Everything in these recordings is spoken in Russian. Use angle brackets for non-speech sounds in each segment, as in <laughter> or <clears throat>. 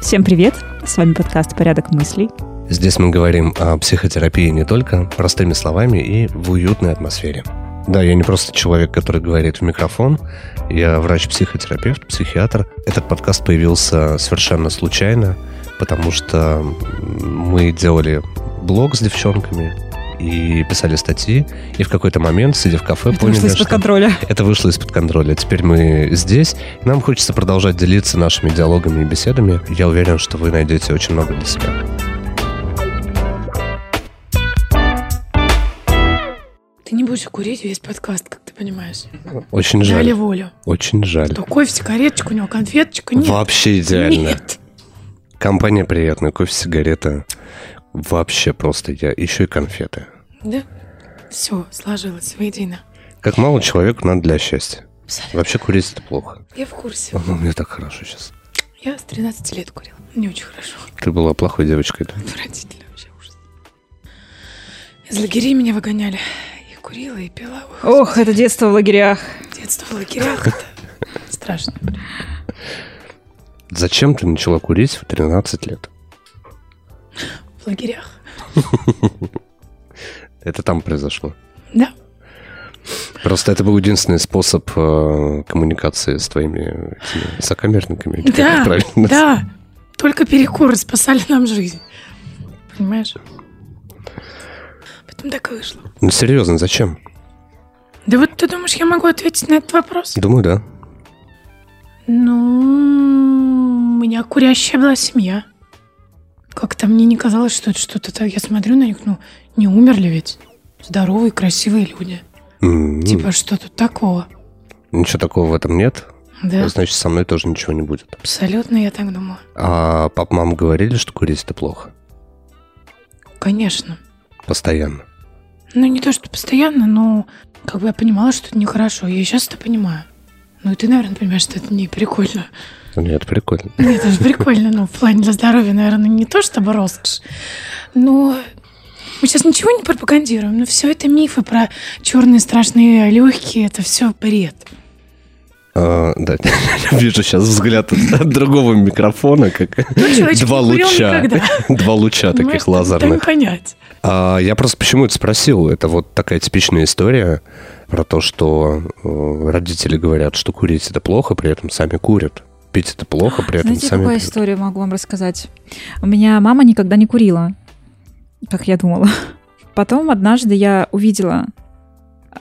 Всем привет! С вами подкаст «Порядок мыслей». Здесь мы говорим о психотерапии не только простыми словами и в уютной атмосфере. Да, я не просто человек, который говорит в микрофон. Я врач-психотерапевт, психиатр. Этот подкаст появился совершенно случайно, потому что мы делали блог с девчонками, и писали статьи, и в какой-то момент, сидя в кафе, Это поняли, вышло из-под что контроля. это вышло из-под контроля. Теперь мы здесь, и нам хочется продолжать делиться нашими диалогами и беседами. Я уверен, что вы найдете очень много для себя. Ты не будешь курить весь подкаст, как ты понимаешь. Очень Дали жаль. волю. Очень жаль. То кофе, сигареточка, у него конфеточка. Нет. Вообще идеально. Нет. Компания приятная, кофе, сигарета. Вообще просто я. Еще и конфеты. Да? Все, сложилось воедино. Как мало человеку надо для счастья. Абсолютно. Вообще курить это плохо. Я в курсе. Ну, мне так хорошо сейчас. Я с 13 лет курила. Не очень хорошо. Ты была плохой девочкой, да? Отвратительно вообще ужас. Из лагерей меня выгоняли. И курила, и пила. Ой, Ох, это детство в лагерях. Детство в лагерях. это Страшно. Зачем ты начала курить в 13 лет? В лагерях. <laughs> Это там произошло. Да. Просто это был единственный способ э, коммуникации с твоими этими сокамерниками. Да, правильно да. Только перекуры спасали нам жизнь. Понимаешь? Потом так и вышло. Ну, серьезно, зачем? Да вот ты думаешь, я могу ответить на этот вопрос? Думаю, да. Ну, у меня курящая была семья. Как-то мне не казалось, что это что-то так. Я смотрю на них, ну, не умерли ведь. Здоровые, красивые люди. М, Типа, что тут такого? Ничего такого в этом нет. Да, Значит, со мной тоже ничего не будет. абсолютно я так думала. А пап, мама говорили, что курить это плохо. Конечно. Постоянно. Ну, не то, что постоянно, но как бы я понимала, что это нехорошо. Я сейчас это понимаю. Ну, и ты, наверное, понимаешь, что это не прикольно. Нет, прикольно. Нет, это же прикольно, но в плане для здоровья, наверное, не то чтобы роскошь. Но мы сейчас ничего не пропагандируем, но все это мифы про черные страшные легкие, это все бред. А, да, я <laughs> вижу сейчас взгляд от, от другого микрофона, как Ну, два луча. Два луча таких лазерных. понять. А, я просто почему это спросил? Это вот такая типичная история про то, что э, родители говорят, что курить это плохо, при этом сами курят. Пить это плохо, при этом Знаете, сами какую пьют. историю могу вам рассказать? У меня мама никогда не курила, как я думала. <laughs> Потом однажды я увидела...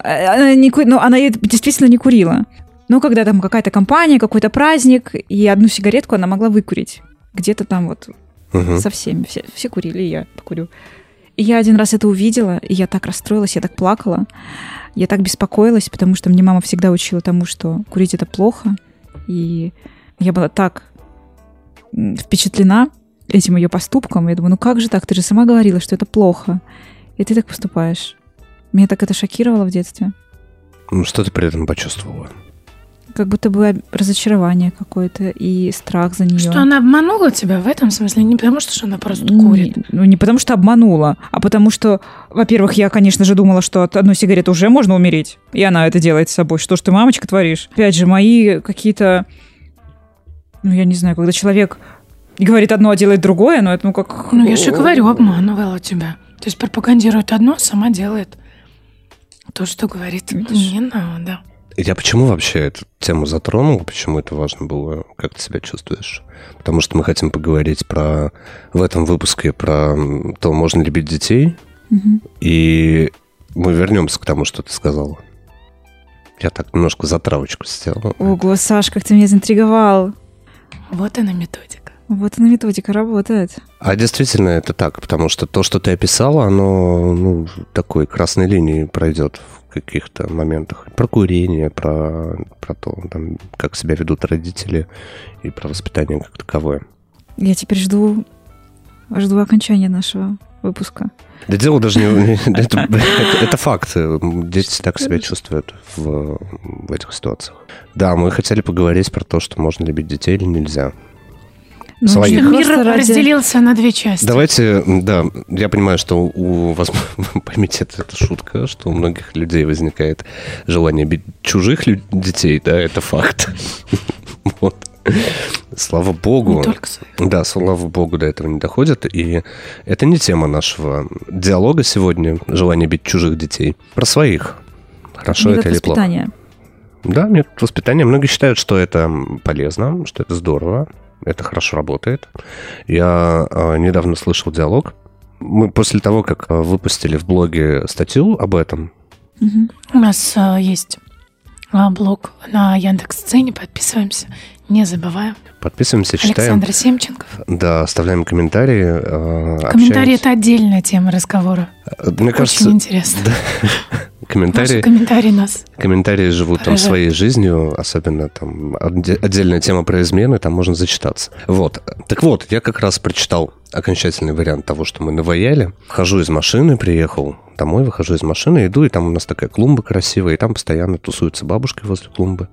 э, Она, не ку- ну, она действительно не курила. Ну, когда там какая-то компания, какой-то праздник, и одну сигаретку она могла выкурить. Где-то там вот Мгм. со всеми. Все, все курили, и я покурю. И я один раз это увидела, и я так расстроилась, я так плакала. Я так беспокоилась, потому что мне мама всегда учила тому, что курить это плохо. И я была так впечатлена этим ее поступком. Я думаю, ну как же так? Ты же сама говорила, что это плохо. И ты так поступаешь. Меня так это шокировало в детстве. Ну, что ты при этом почувствовала? Как будто бы разочарование какое-то и страх за нее. Что она обманула тебя в этом смысле? Не потому, что она просто курит. Не- ну, не потому что обманула, а потому что, во-первых, я, конечно же, думала, что от одной сигареты уже можно умереть. И она это делает с собой. Что ж ты, мамочка, творишь? Опять же, мои какие-то... Ну, я не знаю, когда человек говорит одно, а делает другое, но это ну как... Ну, я же говорю, обманывала тебя. То есть пропагандирует одно, а сама делает то, что говорит. Видишь? Не надо. Я почему вообще эту тему затронул? Почему это важно было? Как ты себя чувствуешь? Потому что мы хотим поговорить про в этом выпуске про то, можно ли бить детей. Мгм. И мы вернемся к тому, что ты сказала. Я так немножко затравочку сделал. Ого, Саш, как ты меня заинтриговал. Вот она методика. Вот она методика работает. А действительно это так, потому что то, что ты описала, оно ну, такой красной линией пройдет в каких-то моментах. Про курение, про, про то, там, как себя ведут родители и про воспитание как таковое. Я теперь жду, жду окончания нашего выпуска. Да дело даже не... <laughs> Это, факт. Дети так себя чувствуют в, в этих ситуациях. Да, мы хотели поговорить про то, что можно любить детей или нельзя. Ну, Своих. Мир ради- разделился на две части. Давайте, да, я понимаю, что у вас, <laughs> поймите, это, это шутка, что у многих людей возникает желание бить чужих лю- детей, да, это факт. <laughs> Вот. <laughs> Слава богу. Да, слава богу, до этого не доходит. И это не тема нашего диалога сегодня, желание бить чужих детей. Про своих. Хорошо это или плохо? Да, метод воспитания. Многие считают, что это полезно, что это здорово, это хорошо работает. Я э, недавно слышал диалог. Мы после того, как э, выпустили в блоге статью об этом, Мгм. У нас а, есть а, блог на Яндекс.Сцене, подписываемся, не забываем. подписываемся, читаем, Александр Семченков. да, оставляем комментарии. э, Комментарии это отдельная тема разговора. Мне кажется, Очень интересно. Ваши <laughs> комментарии, комментарии нас. комментарии живут там Поражает. своей жизнью, особенно там отде- отдельная тема про измены, там можно зачитаться. Вот. Так вот, я как раз прочитал окончательный вариант того, что мы наваяли. Хожу из машины, приехал домой, выхожу из машины, иду, и там у нас такая клумба красивая, и там постоянно тусуются бабушки возле клумбы.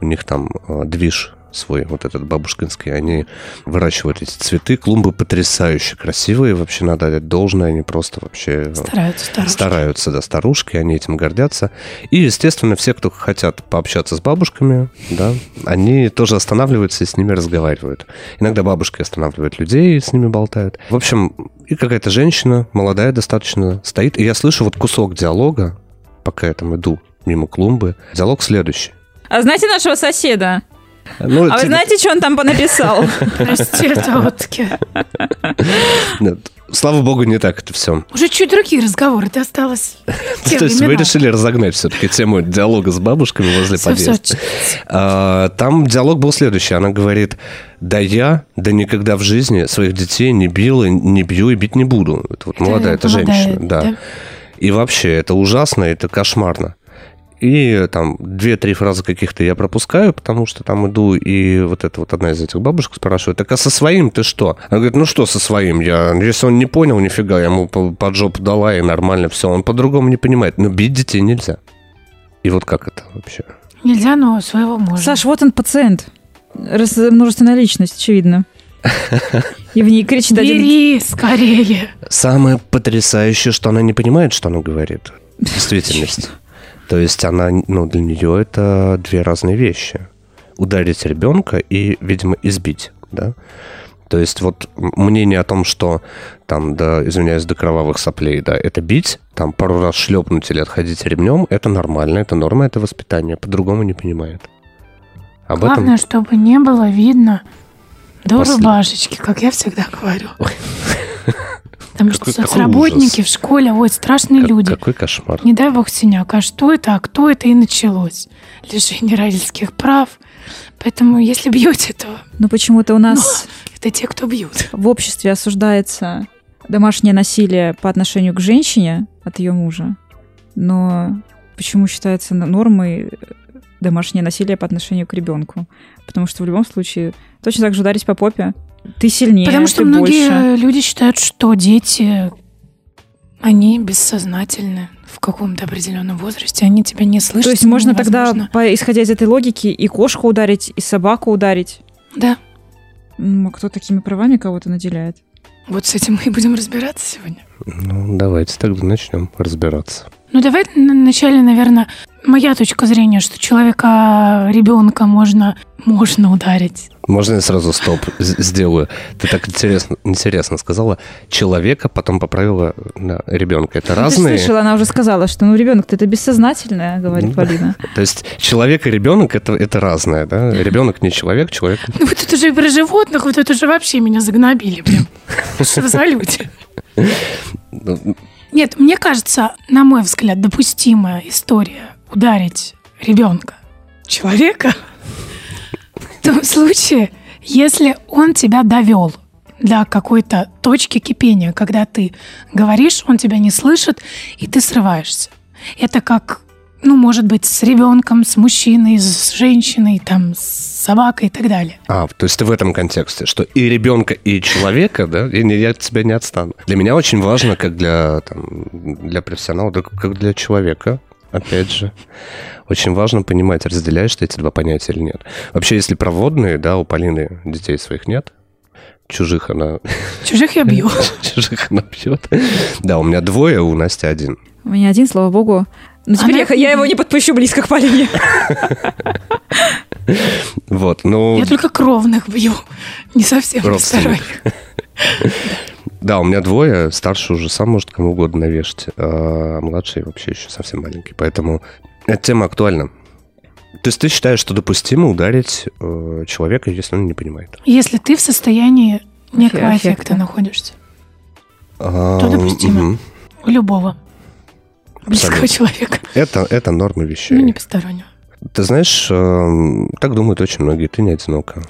У них там э, движ свой, вот этот бабушкинский, они выращивают эти цветы. Клумбы потрясающе красивые, вообще надо отдать должное, они просто вообще... э, Стараются, стараются. Стараются, да, старушки, они этим гордятся. И, естественно, все, кто хотят пообщаться с бабушками, да, они тоже останавливаются и с ними разговаривают. Иногда бабушки останавливают людей и с ними болтают. В общем, и какая-то женщина, молодая достаточно, стоит, и я слышу вот кусок диалога, пока я там иду мимо клумбы. Диалог следующий. А знаете нашего соседа? Ну, А вы типа, знаете, что он там понаписал? <laughs> Проститутки. Слава богу, не так это все. Уже чуть другие разговоры. Ты осталось <laughs> То есть вы решили разогнать все-таки тему диалога с бабушками возле подъезда. А, Там диалог был следующий. Она говорит, да я, да никогда в жизни своих детей не била, не бью и бить не буду. Это вот молодая, это женщина, да. И вообще, это ужасно, это кошмарно. И там две-три фразы каких-то я пропускаю, потому что там иду, и вот это вот одна из этих бабушек спрашивает, так а со своим ты что? Она говорит, ну что со своим? Я, если он не понял, нифига, я ему по- под жопу дала, и нормально все. Он по-другому не понимает. Но бить детей нельзя. И вот как это вообще? Нельзя, но своего можно. Саш, вот он пациент. Раз- множественная личность, очевидно. <laughs> И в ней кричит один... Бери скорее. Самое потрясающее, что она не понимает, что она говорит. <laughs> В действительности. То есть она, ну, для нее это две разные вещи. Ударить ребенка и, видимо, избить, да? То есть вот мнение о том, что там, да, извиняюсь, до кровавых соплей, да, это бить, там пару раз шлепнуть или отходить ремнем, это нормально, это норма, это воспитание. По-другому не понимает. Об Главное, этом... чтобы не было видно до После- рубашечки, как я всегда говорю. Потому Какой- что какой работники ужас. в школе, ой, страшные Как- люди. Какой кошмар. Не дай бог синяк. А что это? А кто это? И началось. Лишение родительских прав. Поэтому, если бьете, то Но почему-то у нас <laughs> это те, кто бьют. в обществе осуждается домашнее насилие по отношению к женщине от ее мужа. Но почему считается нормой домашнее насилие по отношению к ребенку? Потому что в любом случае точно так же ударить по попе. Ты сильнее, Потому что ты многие больше. люди считают, что дети, они бессознательны в каком-то определенном возрасте, они тебя не слышат. То есть можно тогда, невозможно. по- исходя из этой логики, и кошку ударить, и собаку ударить. Да, М, а кто такими правами кого-то наделяет? вот с этим мы и будем разбираться сегодня. Ну, давайте тогда начнем разбираться. Ну, давай на- вначале, наверное, моя точка зрения, что человека, ребенка можно, можно ударить. Можно я сразу стоп сделаю? Ты так интересно, интересно сказала. Человека, потом поправила на ребенка. Это Ну, разные? Ты слышала, она уже сказала, что ну ребенок-то это бессознательное, говорит Ну, Полина. То есть человек и ребенок это, это разное, да? Ребенок не человек, человек... Ну, вы тут уже и про животных, вы тут уже вообще меня загнобили прям. Что вы за люди? Нет, мне кажется, на мой взгляд, допустимая история ударить ребенка, человека, в том случае, если он тебя довел до какой-то точки кипения, когда ты говоришь, он тебя не слышит, и ты срываешься. Это как, ну, может быть, с ребенком, с мужчиной, с женщиной, там, с собакой и так далее. А, то есть ты в этом контексте, что и ребенка, и человека, да, не- я от тебя не отстану. Для меня очень важно, как для, там, для профессионала, да, как для человека, опять же, очень важно понимать, разделяешь ты эти два понятия или нет. Вообще, если проводные, да, у Полины детей своих нет, Чужих она... <laughs> Чужих я бью. <laughs> Чужих она бьет. Да, у меня двое, у Насти один. У меня один, слава богу. Но теперь Она- я, я его не подпущу близко к Полине. <laughs> Вот, ну... Я только кровных бью. Не совсем Родственников. Да, у меня двое, старший уже сам может кому угодно навешать, а младший вообще еще совсем маленький. Поэтому эта тема актуальна. То есть ты считаешь, что допустимо ударить э, человека, если он не понимает? Если ты в состоянии некого Аффекта. эффекта находишься. А, допустимо. мгм. У любого близкого Абсолютно. человека. Это, это нормы вещей. Ну, не постороннего. Ты знаешь, э, так думают очень многие, ты не одинока.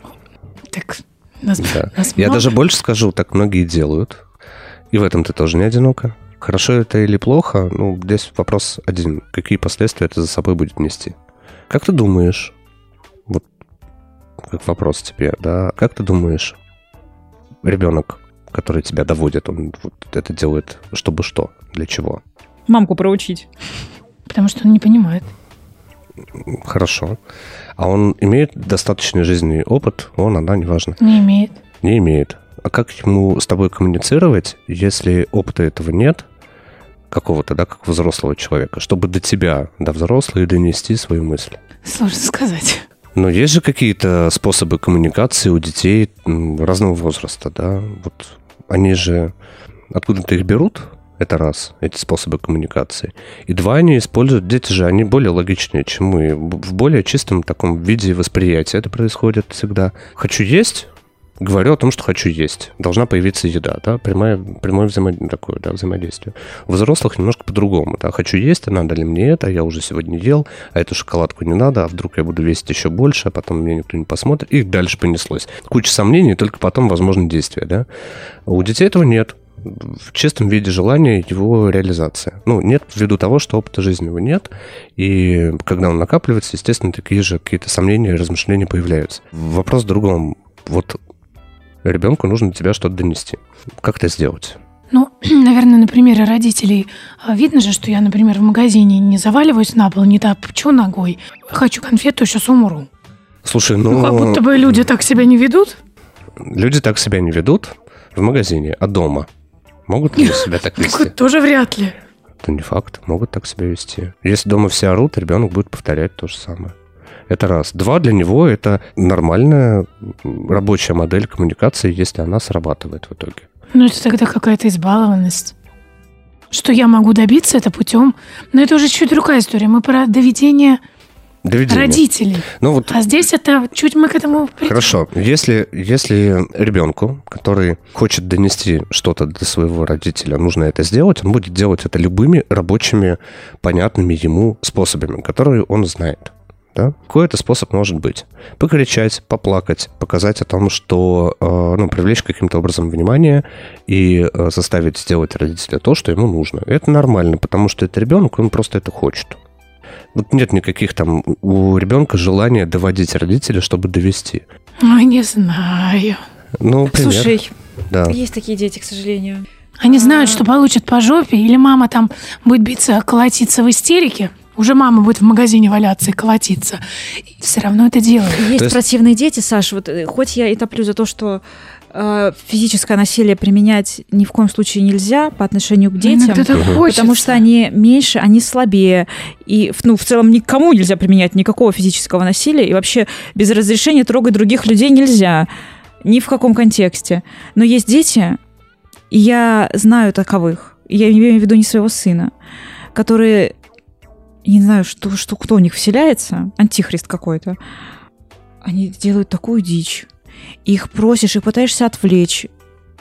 Так, нас, Да. нас Я много. даже больше скажу, так многие делают. И в этом ты тоже не одинока. Хорошо это или плохо, ну, здесь вопрос один. Какие последствия это за собой будет нести? Как ты думаешь, вот как вопрос тебе, да, как ты думаешь, ребенок, который тебя доводит, он вот это делает чтобы что, для чего? Мамку проучить. Потому что он не понимает. Хорошо. А он имеет достаточный жизненный опыт, он, она, неважно. Не имеет. Не имеет. А как ему с тобой коммуницировать, если опыта этого нет, какого-то, да, как взрослого человека, чтобы до тебя, до взрослого, донести свою мысль? Сложно сказать. Но есть же какие-то способы коммуникации у детей разного возраста, да? Вот они же откуда-то их берут, это раз, эти способы коммуникации. И два, они используют, дети же, они более логичнее, чем мы. В более чистом таком виде восприятия это происходит всегда. Хочу есть, говорю о том, что хочу есть. Должна появиться еда, да, прямое, прямое взаимо- такое, да, взаимодействие. У взрослых немножко по-другому, да, хочу есть, а надо ли мне это, я уже сегодня ел, а эту шоколадку не надо, а вдруг я буду весить еще больше, а потом меня никто не посмотрит, и дальше понеслось. Куча сомнений, только потом возможно действие, да. У детей этого нет. В чистом виде желания его реализация. Ну, нет ввиду того, что опыта жизни его нет, и когда он накапливается, естественно, такие же какие-то сомнения и размышления появляются. Вопрос в другом. Вот ребенку нужно до тебя что-то донести. Как это сделать? Ну, <clears throat> наверное, на примере родителей а, видно же, что я, например, в магазине не заваливаюсь на пол, не топчу ногой. Хочу конфету, сейчас умру. Слушай, ну, Ну, как будто бы люди так себя не ведут. люди так себя не ведут в магазине, а дома. Могут ли себя так вести? Тоже вряд ли. Это не факт, могут так себя вести. Если дома все орут, ребенок будет повторять то же самое. Это раз. Два, для него это нормальная рабочая модель коммуникации, если она срабатывает в итоге. Ну, это тогда какая-то избалованность. Что я могу добиться это путем. Но это уже чуть другая история. Мы про доведение Доведение. родителей. Ну вот А здесь это чуть мы к этому придем. Хорошо. Если, если ребенку, который хочет донести что-то до своего родителя, нужно это сделать, он будет делать это любыми рабочими, понятными ему способами, которые он знает. Да? Какой это способ может быть? Покричать, поплакать, показать о том, что, э, ну, привлечь каким-то образом внимание и э, заставить сделать родителя то, что ему нужно. Это нормально, потому что это ребенок, он просто это хочет. Вот нет никаких там у ребенка желания доводить родителя, чтобы довести. Ой, не знаю. Ну, пример. Слушай, да. есть такие дети, к сожалению. Они А. знают, что получат по жопе, или мама там будет биться, колотиться в истерике. Уже мама будет в магазине валяться и колотиться. И все равно это делает. Есть То есть- противные дети, Саш. Вот э, хоть я и топлю за то, что физическое насилие применять ни в коем случае нельзя по отношению к детям. Мгм. хочется. Потому что они меньше, они слабее. И, ну, в целом никому нельзя применять никакого физического насилия. И вообще без разрешения трогать других людей нельзя. Ни в каком контексте. Но есть дети, и я знаю таковых, я имею в виду не своего сына, которые, я не знаю, что, что кто у них вселяется, антихрист какой-то, они делают такую дичь. Их просишь и пытаешься отвлечь,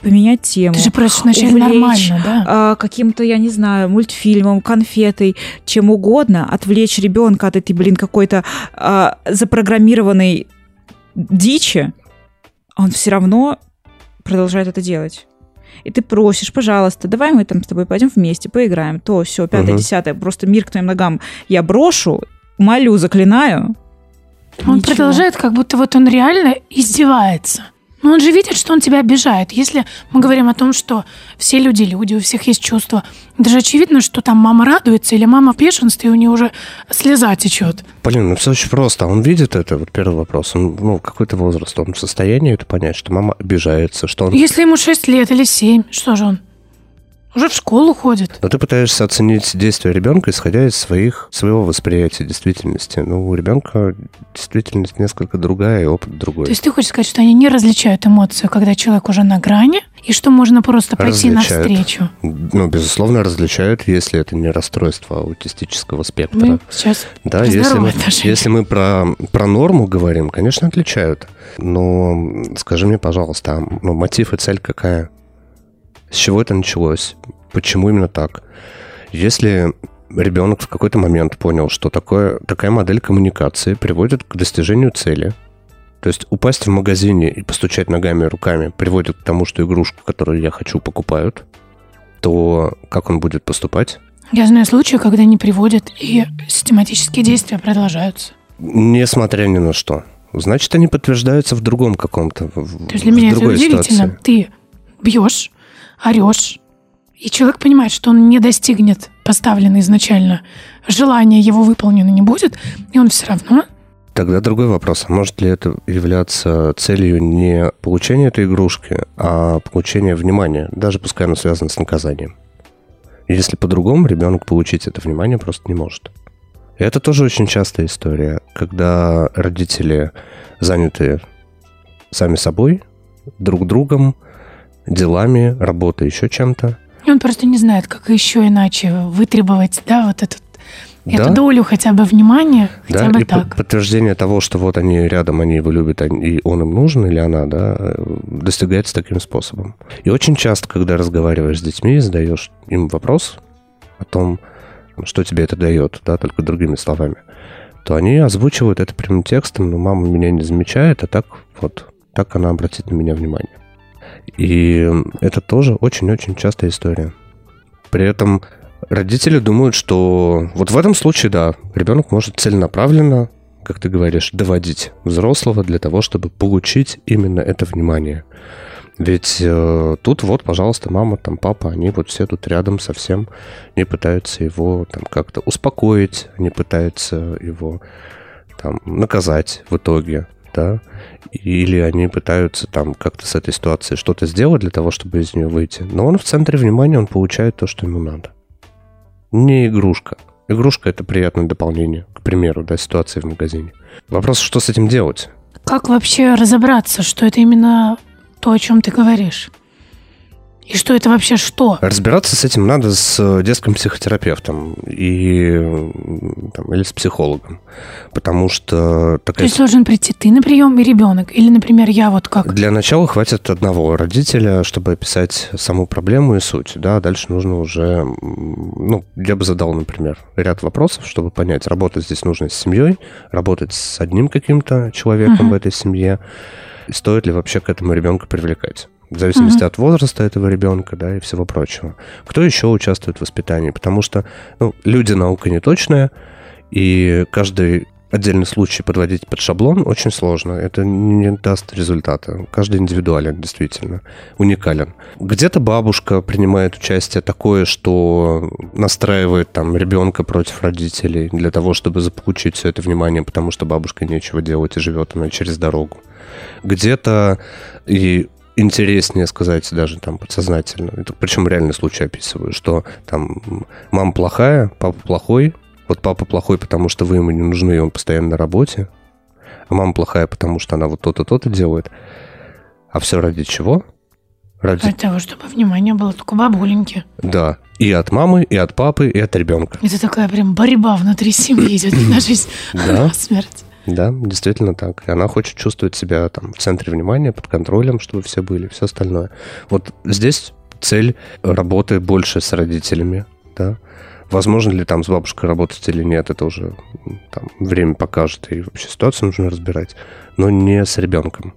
поменять тему Ты же просишь вначале увлечь, нормально, да? а, каким-то, я не знаю, мультфильмом, конфетой, чем угодно, отвлечь ребенка от этой, блин, какой-то а, запрограммированной дичи, он все равно продолжает это делать. И ты просишь, пожалуйста, давай мы там с тобой пойдем вместе, поиграем. То, все, пятое, Мгм. десятое, просто мир к твоим ногам я брошу, молю, заклинаю. Он Ничего. продолжает, как будто вот он реально издевается. Но он же видит, что он тебя обижает. Если мы говорим о том, что все люди люди, у всех есть чувства, даже очевидно, что там мама радуется или мама в бешенстве, и у нее уже слеза течет. Блин, ну все очень просто. Он видит это, вот первый вопрос. Он, ну, какой-то возраст, он в состоянии это понять, что мама обижается, что он... Если ему 6 лет или 7, что же он? Уже в школу ходит. Но ты пытаешься оценить действия ребенка, исходя из своих, своего восприятия действительности. Ну, у ребенка действительность несколько другая, и опыт другой. То есть ты хочешь сказать, что они не различают эмоцию, когда человек уже на грани, и что можно просто пойти Различают. навстречу? Ну, безусловно, различают, если это не расстройство аутистического спектра. Мы сейчас Да, если мы, если мы про, про норму говорим, конечно, отличают. Но скажи мне, пожалуйста, а, ну, мотив и цель какая? С чего это началось? Почему именно так? Если ребенок в какой-то момент понял, что такое, такая модель коммуникации приводит к достижению цели, то есть упасть в магазине и постучать ногами и руками приводит к тому, что игрушку, которую я хочу, покупают, то как он будет поступать? Я знаю случаи, когда не приводят, и систематические действия продолжаются. Несмотря ни на что. Значит, они подтверждаются в другом каком-то, То есть для меня это удивительно. ситуации. Ты бьешь, орешь, и человек понимает, что он не достигнет поставленное изначально желание его выполнено не будет, и он все равно Тогда другой вопрос. Может ли это являться целью не получения этой игрушки, а получения внимания, даже пускай оно связано с наказанием? Если по-другому, ребенок получить это внимание просто не может. Это тоже очень частая история, когда родители заняты сами собой, друг другом, делами, работой, еще чем-то. Он просто не знает, как еще иначе вытребовать, да, вот этот, Да. эту долю хотя бы внимания, Да, хотя бы и так. подтверждение того, что вот они рядом, они его любят, и он им нужен, или она, да, э, достигается таким способом. И очень часто, когда разговариваешь с детьми, задаешь им вопрос о том, что тебе это дает, да, только другими словами, то они озвучивают это прямым текстом, но мама меня не замечает, а так вот, так она обратит на меня внимание. И это тоже очень-очень частая история. При этом родители думают, что вот в этом случае, да, ребенок может целенаправленно, как ты говоришь, доводить взрослого для того, чтобы получить именно это внимание. Ведь э, тут вот, пожалуйста, мама, там папа, они вот все тут рядом совсем, не пытаются его там как-то успокоить, они пытаются его там наказать в итоге, да, или они пытаются там как-то с этой ситуацией что-то сделать для того, чтобы из нее выйти. Но он в центре внимания, он получает то, что ему надо. Не игрушка. Игрушка – это приятное дополнение, к примеру, да, ситуации в магазине. Вопрос, что с этим делать? Как вообще разобраться, что это именно то, о чем ты говоришь? И что это вообще что? Разбираться с этим надо с э, детским психотерапевтом и, м, там, или с психологом, потому что То такая есть должен прийти ты на прием и ребенок? Или, например, я вот как? Для начала хватит одного родителя, чтобы описать саму проблему и суть. Да, дальше нужно уже, ну, я бы задал, например, ряд вопросов, чтобы понять, работать здесь нужно с семьей, работать с одним каким-то человеком Мгм. в этой семье, стоит ли вообще к этому ребенка привлекать. В зависимости Мгм. от возраста этого ребенка, да, и всего прочего. Кто еще участвует в воспитании? Потому что, ну, люди наука не точная, и каждый отдельный случай подводить под шаблон очень сложно. Это не даст результата. Каждый индивидуален, действительно, уникален. Где-то бабушка принимает участие такое, что настраивает там ребенка против родителей для того, чтобы заполучить все это внимание, потому что бабушка нечего делать и живет она через дорогу. Где-то и интереснее сказать даже там подсознательно, это причем реальный случай описываю, что там мама плохая, папа плохой, вот папа плохой, потому что вы ему не нужны, и он постоянно на работе, а мама плохая, потому что она вот то-то, то-то делает. А все ради чего? Ради... Для того, чтобы внимание было только бабуленьки. Да. И от мамы, и от папы, и от ребенка. Это такая прям борьба внутри семьи идет на жизнь, на <laughs> смерть. Да, действительно так. И она хочет чувствовать себя там в центре внимания, под контролем, чтобы все были, все остальное. Вот здесь цель работы больше с родителями, да. Возможно ли там с бабушкой работать или нет, это уже там, время покажет, и вообще ситуацию нужно разбирать, но не с ребенком.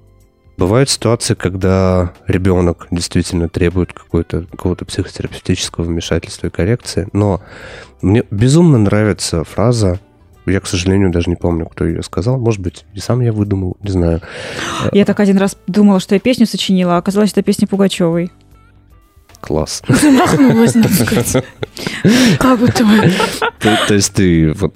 Бывают ситуации, когда ребенок действительно требует какого-то психотерапевтического вмешательства и коррекции, но мне безумно нравится фраза Я, к сожалению, даже не помню, кто ее сказал. Может быть, и сам я выдумал, не знаю. Я так один раз думала, что я песню сочинила, а оказалось, что это песня Пугачевой. Класс. <laughs> Замахнулась, надо сказать. <laughs> Как будто бы. То, то есть ты вот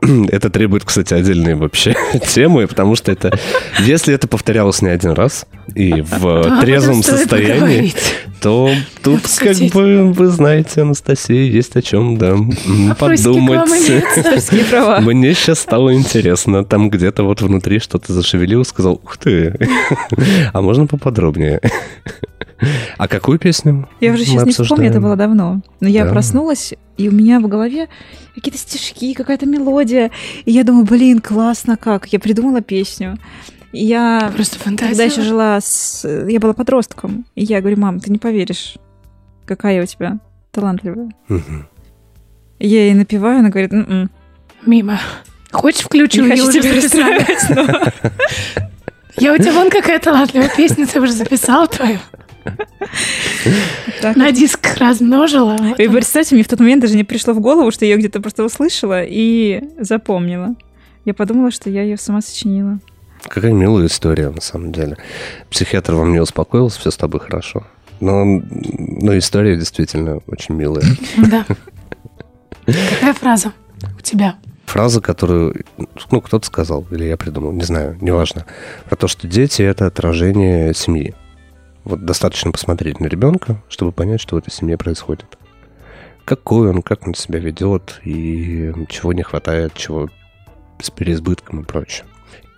<clears throat> это требует, кстати, отдельной вообще <laughs> темы, потому что это, если это повторялось не один раз и в то об трезвом состоянии, то тут как бы, вы знаете, Анастасия, есть о чем, да, подумать. <laughs> Мне сейчас стало интересно. Там где-то вот внутри что-то зашевелил, сказал, ух ты, <laughs> а можно поподробнее? А какую песню? Я уже сейчас не вспомню, это было давно. Но я Да. проснулась, и у меня в голове какие-то стишки, какая-то мелодия. И я думаю, блин, классно как. Я придумала песню. Я Просто тогда фантазия. еще жила с... Я была подростком. И я говорю, мам, ты не поверишь, какая я у тебя талантливая. Я ей напеваю, она говорит, «М-м, Мимо. Хочешь включу? не Я хочу тебя расстраивать, но- Я у тебя вон какая талантливая песня, ты уже записал твою. Так. На диск размножила. Вот И представьте, мне в тот момент даже не пришло в голову, что я ее где-то просто услышала и запомнила. Я подумала, что я ее сама сочинила. Какая милая история, на самом деле. Психиатр вам не успокоился, все с тобой хорошо. Но, но история действительно очень милая. Да. Какая фраза у тебя? Фраза, которую, ну, кто-то сказал, или я придумал, не знаю, неважно. Про то, что дети — это отражение семьи. Вот достаточно посмотреть на ребенка, чтобы понять, что в этой семье происходит. Какой он, как он себя ведет, и чего не хватает, чего с переизбытком и прочее.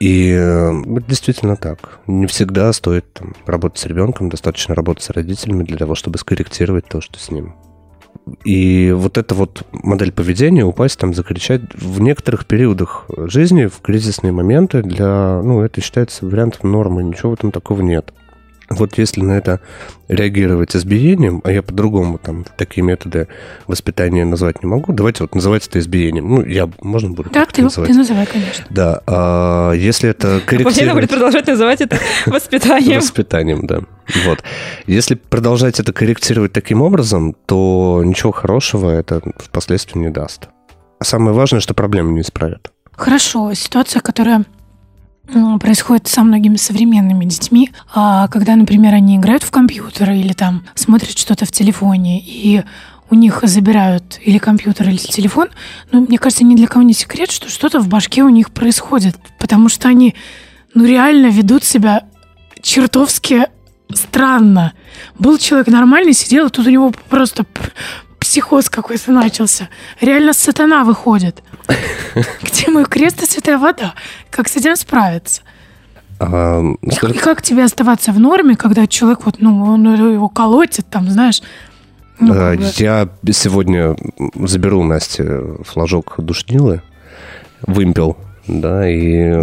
И э, действительно так. Не всегда стоит там, работать с ребенком, достаточно работать с родителями для того, чтобы скорректировать то, что с ним. И вот эта вот модель поведения, упасть там, закричать, в некоторых периодах жизни, в кризисные моменты, для, ну, это считается вариантом нормы, ничего в этом такого нет. Вот если на это реагировать избиением, а я по-другому там такие методы воспитания назвать не могу, давайте вот называть это избиением. Ну, я, можно буду Да, так ты, называть? ты называй, конечно. Да, а если это <laughs> Павлина будет корректировать... продолжать называть это <laughs> воспитанием. Воспитанием, да. Вот. Если продолжать это корректировать таким образом, то ничего хорошего это впоследствии не даст. А самое важное, что проблему не исправят. Хорошо, ситуация, которая происходит со многими современными детьми, а, когда, например, они играют в компьютер или там смотрят что-то в телефоне, и у них забирают или компьютер, или телефон, ну, мне кажется, ни для кого не секрет, что что-то в башке у них происходит, потому что они, ну, реально ведут себя чертовски странно. Был человек нормальный, сидел, и тут у него просто психоз какой-то начался. Реально сатана выходит. <laughs> Где мой крест и святая вода? Как с этим справиться? А, И как, сколько- и как тебе оставаться в норме, когда человек вот, ну, он его колотит, там, знаешь, ну, А, Я сегодня заберу у Насти флажок душнилы, вымпел, да, и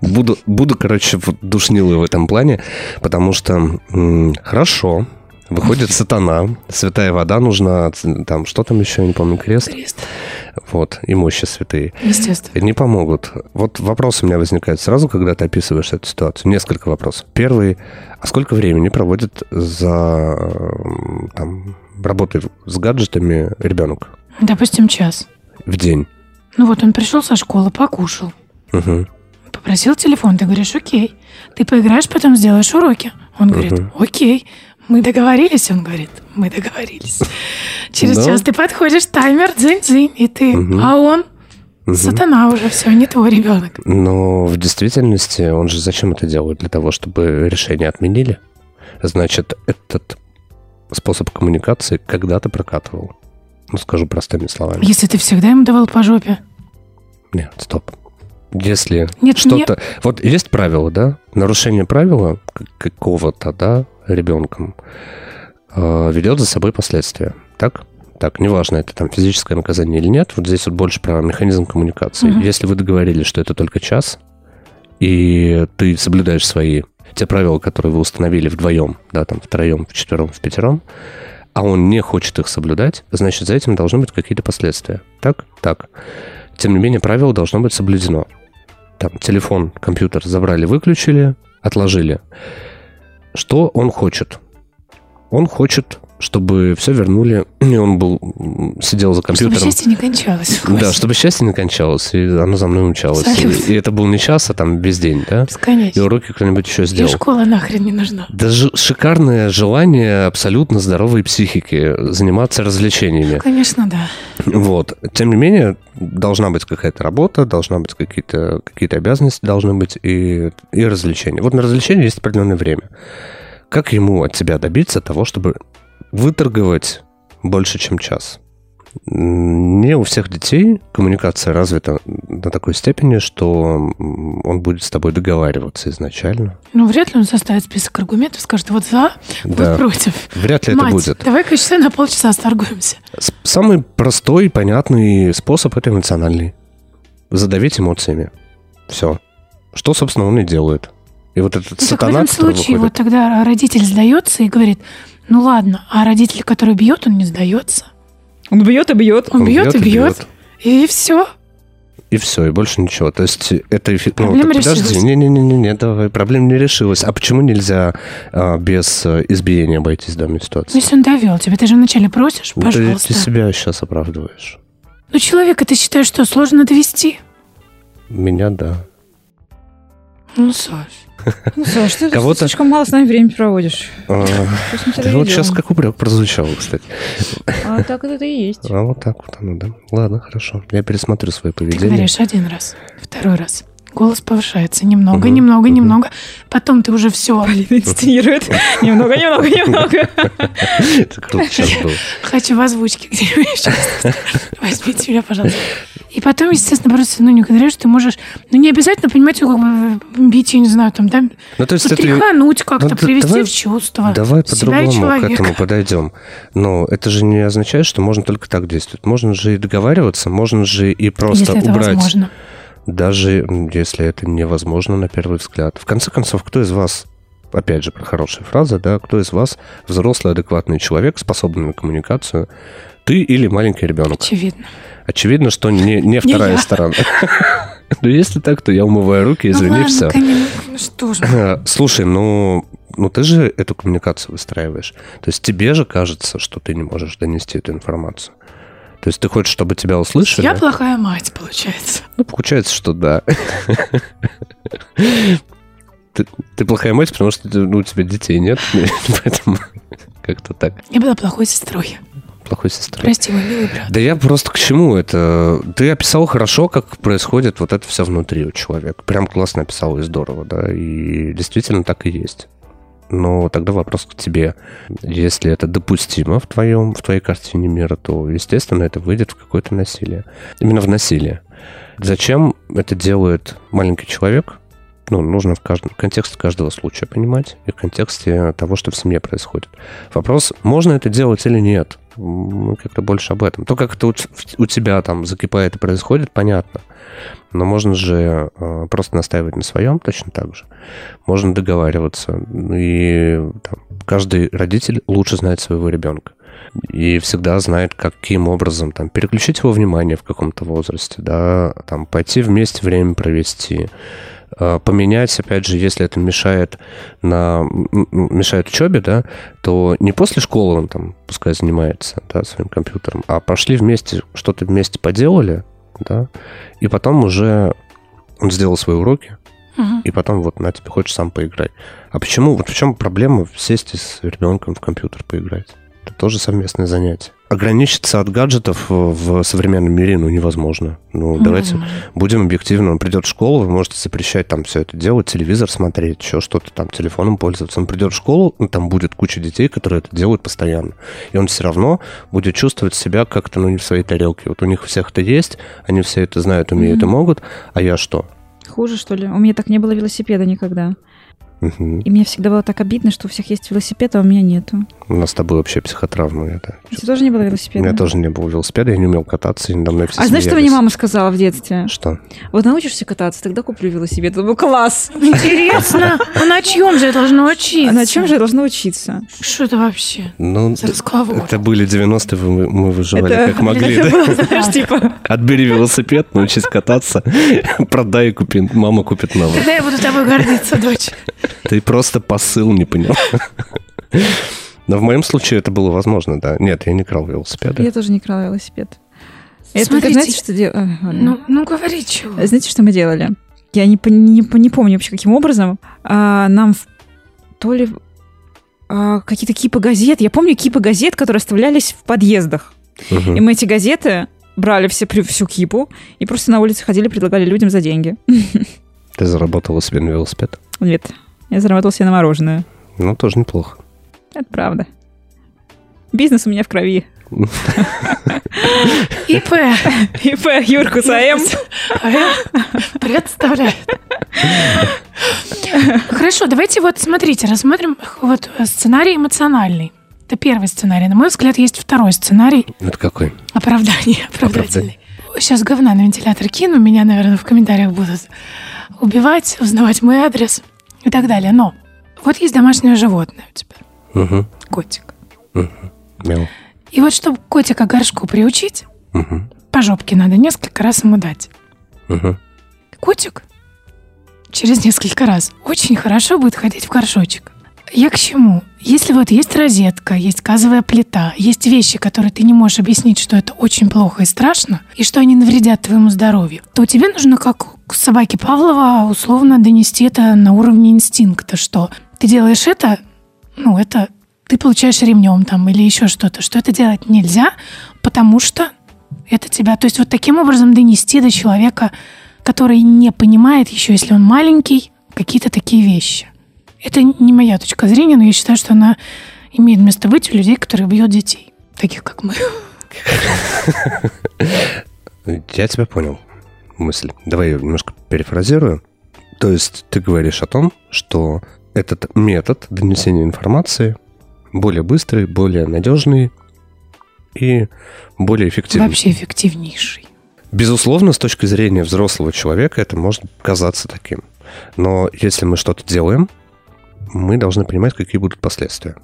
буду, буду, короче, душнилы в этом плане, потому что м, хорошо, выходит <laughs> сатана, святая вода нужна, там, что там еще, я не помню, крест, крест, вот, и мощи святые. естественно. Не помогут. Вот вопрос у меня возникает сразу, когда ты описываешь эту ситуацию. Несколько вопросов. Первый, а сколько времени проводит за там, работой с гаджетами ребенок Допустим, час. в день? Ну вот он пришел со школы, покушал, Мгм. попросил телефон, ты говоришь, окей. Ты поиграешь, потом сделаешь уроки. Он говорит, Мгм. окей. Мы договорились, он говорит, мы договорились. Через Да. час ты подходишь, таймер, дзынь-дзынь, и ты, Мгм. а он, Мгм. сатана уже, все, не твой ребенок. Но в действительности он же зачем это делает? Для того, чтобы решение отменили? Значит, этот способ коммуникации когда-то прокатывал. Ну, скажу простыми словами. Если ты всегда ему давал по жопе. Нет, стоп. Если что-то... Вот есть правило, да? Нарушение правила какого-то, да, ребенком э, ведет за собой последствия. Так? Так, неважно, это там физическое наказание или нет. Вот здесь вот больше про механизм коммуникации. Мгм. Если вы договорились, что это только час, и ты соблюдаешь свои те правила, которые вы установили вдвоем, да, там, втроем, вчетвером, в пятером, а он не хочет их соблюдать, значит, за этим должны быть какие-то последствия. Так? Так. Тем не менее, правило должно быть соблюдено. Там, телефон, компьютер забрали, выключили, отложили. Что он хочет? Он хочет чтобы все вернули, и он был, сидел за Чтобы компьютером. счастье не кончалось. Да, чтобы счастье не кончалось, и оно за мной умчалось. И, и это был не час, а там весь день, да? И Бесконечно. уроки кто-нибудь еще И сделал. школа нахрен не нужна. Даже шикарное желание абсолютно здоровой психики заниматься развлечениями. Конечно, да. Вот. Тем не менее, должна быть какая-то работа, должна быть какие-то какие обязанности, должны быть и, и развлечения. Вот на развлечения есть определенное время. Как ему от тебя добиться того, чтобы выторговать больше, чем час? Не у всех детей коммуникация развита до такой степени, что он будет с тобой договариваться изначально. Ну, вряд ли он составит список аргументов, скажет, вот за, Да. вот против. Вряд ли Мать, это будет. давай-ка часа на полчаса сторгуемся. Самый простой, понятный способ это эмоциональный. Задавить эмоциями. Все. Что, собственно, он и делает. И вот этот Ну, так в сатана, этом случае вот выходит... тогда родитель сдается и говорит, ну ладно, а родитель, который бьет, он не сдается. Он бьет и бьет. Он, бьет, и бьет, и все. И все, и больше ничего. То есть это. Ну, Проблема так подожди, не-не-не, давай, проблема не решилась. А почему нельзя а, без э, избиения обойтись данной Ну, ситуации? если он довел тебя, ты же вначале просишь, Ну, ты, пожалуйста. ты себя сейчас оправдываешь. Ну, человека ты считаешь, что сложно довести? Меня, да. Ну, Саш. <laughs> Ну, Саш, ты Кого-то- слишком мало с нами время проводишь. А, да вот сейчас как упрек прозвучало, кстати. А так это и есть. А вот так вот оно, да. Ладно, хорошо. Я пересмотрю свое Ты поведение. говоришь один раз, второй раз. Голос повышается немного, Мгм, немного, мгм. немного. Потом ты уже все. Полина инсценирует. <laughs> Немного, немного, немного. Это круто сейчас было. Хочу в озвучке где-нибудь участвовать. Возьмите меня, пожалуйста. И потом, естественно, просто, ну, некоторые, что ты можешь, ну, не обязательно, понимаете, как бы бить, я не знаю, там, да, Ну, то есть это... тряхануть как-то, Ну, привести давай- в чувство. Давай себя и по-другому к этому подойдем. Но это же не означает, что можно только так действовать. Можно же и договариваться, можно же и просто Если это убрать. возможно. Даже если это невозможно на первый взгляд. В конце концов, кто из вас, опять же, про хорошая фраза, да, кто из вас взрослый, адекватный человек, способный на коммуникацию, ты или маленький ребенок? Очевидно. Очевидно, что не, не вторая я. сторона. <laughs> Ну, если так, то я умываю руки, извини, ну, ладно, все. ну что ж. Э, <laughs> Слушай, ну, ну ты же эту коммуникацию выстраиваешь. То есть тебе же кажется, что ты не можешь донести эту информацию. То есть ты хочешь, чтобы тебя услышали? Я плохая мать, получается. Ну, получается, что да. Ты, ты плохая мать, потому что ну, у тебя детей нет, <laughs> поэтому как-то так. Я была плохой сестрой. Плохой сестрой. Прости, мой милый брат. Да я просто к чему это? Ты описал хорошо, как происходит вот это все внутри у человека. Прям классно описал и здорово, да. И действительно так и есть. Но тогда вопрос к тебе. Если это допустимо в твоем, в твоей картине мира, то, естественно, это выйдет в какое-то насилие. Именно в насилие. Зачем это делает маленький человек? Ну, нужно в каждом контексте каждого случая понимать и в контексте того, что в семье происходит. Вопрос, можно это делать или нет? Мы как-то больше об этом. То, как это у, у тебя там закипает и происходит, понятно. Но можно же э, просто настаивать на своем точно так же. Можно договариваться. И там, каждый родитель лучше знает своего ребенка. И всегда знает, каким образом там, переключить его внимание в каком-то возрасте, да, там, пойти вместе время провести, э, поменять, опять же, если это мешает на мешает учебе, да, то не после школы он там, пускай занимается, да, своим компьютером, а пошли вместе, что-то вместе поделали, да, и потом уже он сделал свои уроки, и потом вот на тебе хочешь сам поиграть. А почему? Вот в чем проблема сесть с ребенком в компьютер поиграть? Тоже совместное занятие. Ограничиться от гаджетов в- современном мире, ну, невозможно. Ну, давайте Невозможно. будем объективны. Он придет в школу, вы можете запрещать там все это делать, телевизор смотреть, еще что-то там, телефоном пользоваться. Он придет в школу, ну, там будет куча детей, которые это делают постоянно. И он все равно будет чувствовать себя как-то, ну, не в своей тарелке. Вот у них у всех это есть, они все это знают, умеют и могут, а я что? Хуже, что ли? У меня так не было велосипеда никогда. Мгм. И мне всегда было так обидно, что у всех есть велосипед, а у меня нету. У нас с тобой вообще психотравма. Это. У тебя тоже не было У велосипеда? меня тоже не было велосипеда, я не умел кататься, и надо мной все А знаешь, что мне смеялись. мама сказала в детстве? Что? Вот научишься кататься, тогда куплю велосипед. Это был класс. Интересно, а на чем же я должна учиться? А на чем же я должна учиться? Что это вообще? Ну, это были 90-е, вы- мы выживали Это- как могли, <laughs> типа... Отбери велосипед, научись кататься, <laughs> продай и купи, мама купит новый. Тогда я буду тобой гордиться, дочь. Ты просто посыл не понял. Но в моем случае это было возможно, да. Нет, я не крал велосипеды. Я тоже не крала велосипед. Это, Смотрите. знаете, что делали? Ну, ну говори, чего. Знаете, что мы делали? Я не, не, не помню вообще, каким образом. А, нам в- то ли а, какие-то кипы газет. Я помню кипы газет, которые оставлялись в подъездах. Мгм. И мы эти газеты брали все, всю кипу и просто на улице ходили, предлагали людям за деньги. Ты заработала себе на велосипед? Нет, я заработал себе на мороженое. Ну, тоже неплохо. Это правда. Бизнес у меня в крови. <laughs> ИП. ИП Юрку САМ. Представляю. Хорошо, давайте вот смотрите, рассмотрим вот сценарий эмоциональный. Это первый сценарий. На мой взгляд, есть второй сценарий Это какой? оправдание, оправдательный. Сейчас говна на вентилятор кину, меня, наверное, в комментариях будут убивать, узнавать мой адрес и так далее. Но вот есть домашнее животное у тебя, Угу. котик. Мяу. И вот чтобы котика горшку приучить, Угу. по жопке надо несколько раз ему дать. Угу. Котик через несколько раз очень хорошо будет ходить в горшочек. Я к чему? Если вот есть розетка, есть газовая плита, есть вещи, которые ты не можешь объяснить, что это очень плохо и страшно, и что они навредят твоему здоровью, то тебе нужно, как к собаке Павлова, условно донести это на уровне инстинкта, что ты делаешь это, ну, это ты получаешь ремнем там или еще что-то, что это делать нельзя, потому что это тебя... То есть вот таким образом донести до человека, который не понимает еще, если он маленький, какие-то такие вещи. Это не моя точка зрения, но я считаю, что она имеет место быть у людей, которые бьют детей, таких как мы. Я тебя понял. Мысль. Давай я немножко перефразирую. То есть ты говоришь о том, что этот метод донесения информации более быстрый, более надежный и более эффективный. Вообще эффективнейший. Безусловно, с точки зрения взрослого человека это может казаться таким. Но если мы что-то делаем, мы должны понимать, какие будут последствия.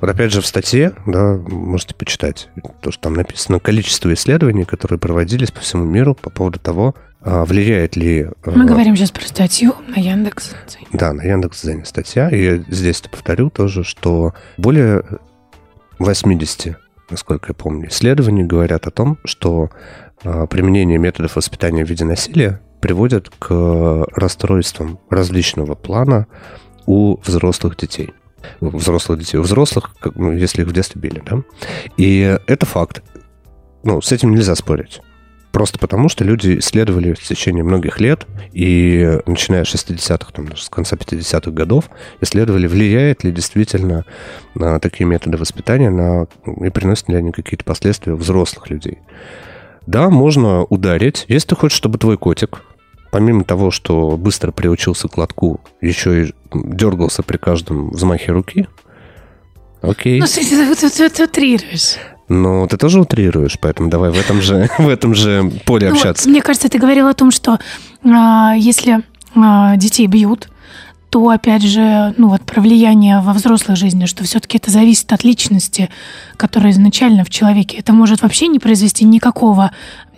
Вот опять же в статье, да, можете почитать, то, что там написано, количество исследований, которые проводились по всему миру по поводу того, влияет ли... а, Мы говорим сейчас про статью на Яндекс. да, на Яндекс.Дзене статья. И я здесь повторю тоже, что более 80, насколько я помню, исследований говорят о том, что а, применение методов воспитания в виде насилия приводит к расстройствам различного плана у взрослых детей. У взрослых детей. У взрослых, ну, если их в детстве били, да? И это факт. Ну, с этим нельзя спорить. Просто потому, что люди исследовали в течение многих лет, и начиная с 60-х, там, с конца 50-х годов, исследовали, влияет ли действительно на такие методы воспитания на, и приносят ли они какие-то последствия взрослых людей. Да, можно ударить. Если ты хочешь, чтобы твой котик, помимо того, что быстро приучился к лотку, еще и дергался при каждом взмахе руки, окей. Ну, смотри, ты, ты, ты, ты утрируешь. Но ты тоже утрируешь, поэтому давай в этом же, <laughs> в этом же поле Ну, общаться. мне кажется, ты говорил о том, что а, если а, детей бьют, то, опять же, ну вот про влияние во взрослой жизни, что все-таки это зависит от личности, которая изначально в человеке. Это может вообще не произвести никакого,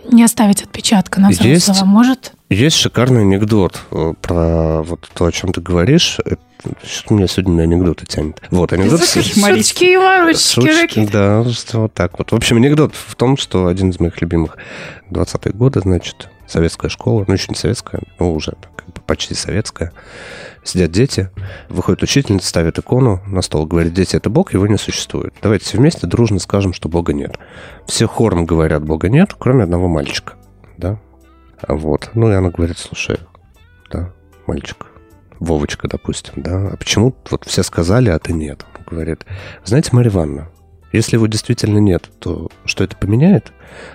не оставить отпечатка на взрослого. Есть. Может? Есть шикарный анекдот э, про вот то, о чем ты говоришь. Что-то меня сегодня на анекдоты тянет. Вот, анекдот... Шуточки и какие-то. да, что вот так вот. В общем, анекдот в том, что один из моих любимых 20-е годы, значит, советская школа, ну, еще не советская, но уже как бы почти советская. Сидят дети, выходит учительница, ставит икону на стол, говорит, дети, это Бог, его не существует. Давайте все вместе дружно скажем, что Бога нет. Все хором говорят, Бога нет, кроме одного мальчика, да. А Вот. Ну, и она говорит, слушай, да, мальчик, Вовочка, допустим, да, а почему вот все сказали, а ты нет? Он говорит, знаете, Марья Ивановна, если его действительно нет, то что это поменяет?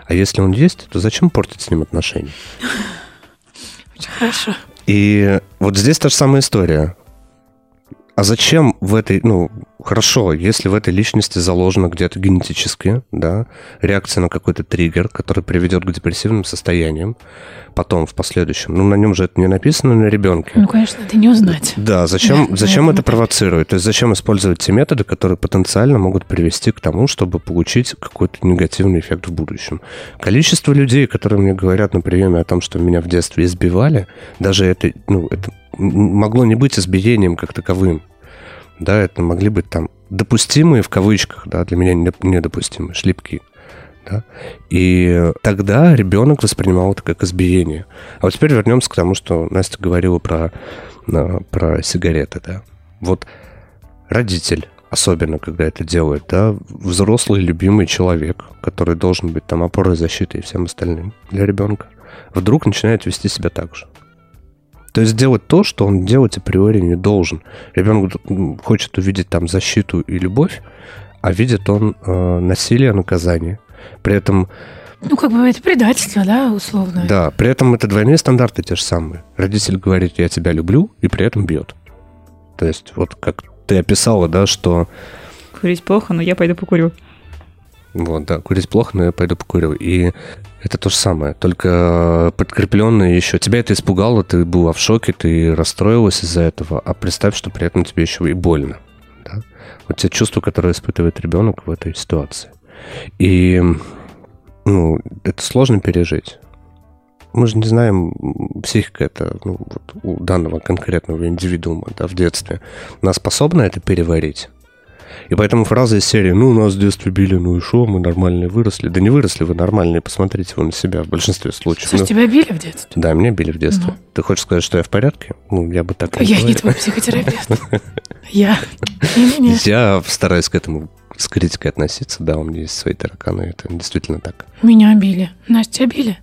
А если он есть, то зачем портить с ним отношения? Очень хорошо. И вот здесь та же самая история. А зачем в этой, ну, хорошо, если в этой личности заложено где-то генетически, да, реакция на какой-то триггер, который приведет к депрессивным состояниям, потом, в последующем, ну, на нем же это не написано на ребенке. Ну, конечно, это не узнать. Да, зачем, Да, зачем это этапе. провоцирует? То есть зачем использовать те методы, которые потенциально могут привести к тому, чтобы получить какой-то негативный эффект в будущем? Количество людей, которые мне говорят на приеме о том, что меня в детстве избивали, даже это, ну, это могло не быть избиением как таковым. Да, это могли быть там допустимые в кавычках, да, для меня недопустимые, шлепки. Да? И тогда ребенок воспринимал это как избиение. А вот теперь вернемся к тому, что Настя говорила про, про сигареты. Да? Вот родитель, особенно когда это делает, да, взрослый любимый человек, который должен быть там опорой, защитой и всем остальным для ребенка, вдруг начинает вести себя так же. То есть делать то, что он делать априори не должен. Ребенок хочет увидеть там защиту и любовь, а видит он э, насилие, наказание. При этом... Ну, как бы это предательство, да, условно. Да, при этом это двойные стандарты те же самые. Родитель говорит, я тебя люблю, и при этом бьет. То есть вот как ты описала, да, что... Курить плохо, но я пойду покурю. Вот, да, курить плохо, но я пойду покурю. И это то же самое, только подкрепленное еще. Тебя это испугало, ты была в шоке, ты расстроилась из-за этого, а представь, что при этом тебе еще и больно. Да? Вот те чувства, которые испытывает ребенок в этой ситуации. И ну, это сложно пережить. Мы же не знаем, психика это ну, вот у данного конкретного индивидуума да, в детстве. Она способна это переварить? И поэтому фраза из серии «Ну, нас в детстве били, ну и шо, мы нормальные выросли». Да не выросли вы нормальные, посмотрите вы на себя в большинстве случаев. Слушай, ну, тебя били в детстве? Да, меня били в детстве. Ну. Ты хочешь сказать, что я в порядке? Ну, я бы так не Я говорил. не твой психотерапевт. <laughs> Я. Я стараюсь к этому с критикой относиться. Да, у меня есть свои тараканы, это действительно так. Меня били. Настя били?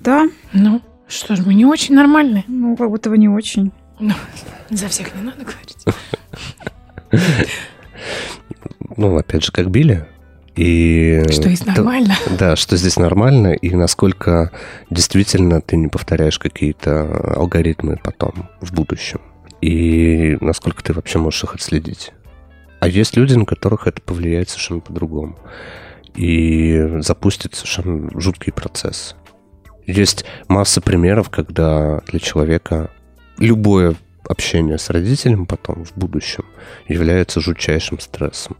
Да. Ну, что ж, мы не очень нормальные. Ну, как будто бы не очень. Ну, <laughs> за всех не надо говорить. <laughs> Ну, опять же, как били. И что здесь нормально. <laughs> Да, что здесь нормально, и насколько действительно ты не повторяешь какие-то алгоритмы потом, в будущем. И насколько ты вообще можешь их отследить. А есть люди, на которых это повлияет совершенно по-другому. И запустит совершенно жуткий процесс. Есть масса примеров, когда для человека любое общение с родителем потом в будущем является жутчайшим стрессом.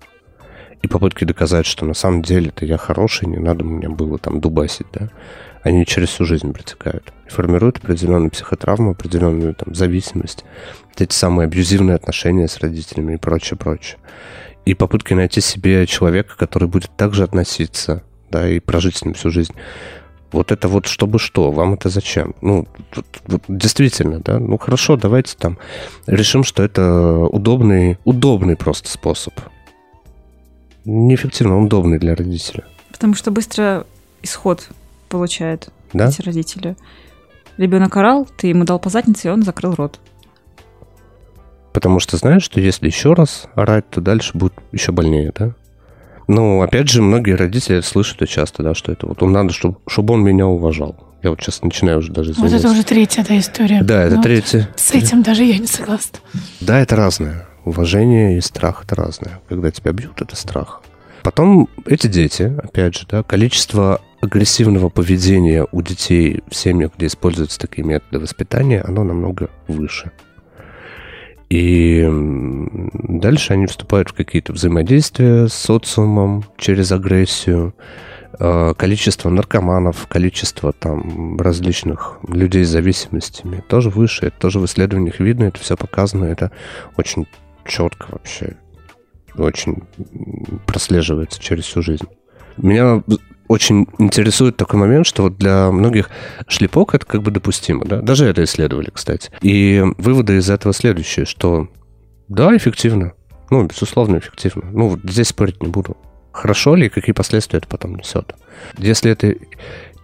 И попытки доказать, что на самом деле это я хороший, не надо мне было там дубасить, да, они через всю жизнь протекают. И формируют определенную психотравму, определенную там зависимость, вот эти самые абьюзивные отношения с родителями и прочее, прочее. И попытки найти себе человека, который будет также относиться, да, и прожить с ним всю жизнь. Вот это вот чтобы что, вам это зачем? Ну, вот, вот, действительно, да, ну хорошо, давайте там решим, что это удобный, удобный просто способ. Неэффективно, он удобный для родителя. Потому что быстро исход получает да? эти родители. Ребенок орал, ты ему дал по заднице, и он закрыл рот. Потому что знаешь, что если еще раз орать, то дальше будет еще больнее, да? Ну, опять же, многие родители слышат это часто, да, что это вот он надо, чтобы, чтобы он меня уважал. Я вот сейчас начинаю уже даже извиняться. Вот это уже третья эта история. Да, это ну, третья. С этим даже я не согласна. Да, это разное. Уважение и страх – это разное. Когда тебя бьют, это страх. Потом эти дети, опять же, да, количество агрессивного поведения у детей в семьях, где используются такие методы воспитания, оно намного выше. И дальше они вступают в какие-то взаимодействия с социумом через агрессию. А, количество наркоманов, количество там различных людей с зависимостями тоже выше. Это тоже в исследованиях видно, это все показано, это очень четко вообще, очень прослеживается через всю жизнь. Меня очень интересует такой момент, что вот для многих шлепок это как бы допустимо, да? Даже это исследовали, кстати. И выводы из этого следующие, что да, эффективно. Ну, безусловно, эффективно. Ну, вот здесь спорить не буду. Хорошо ли, какие последствия это потом несет? Если это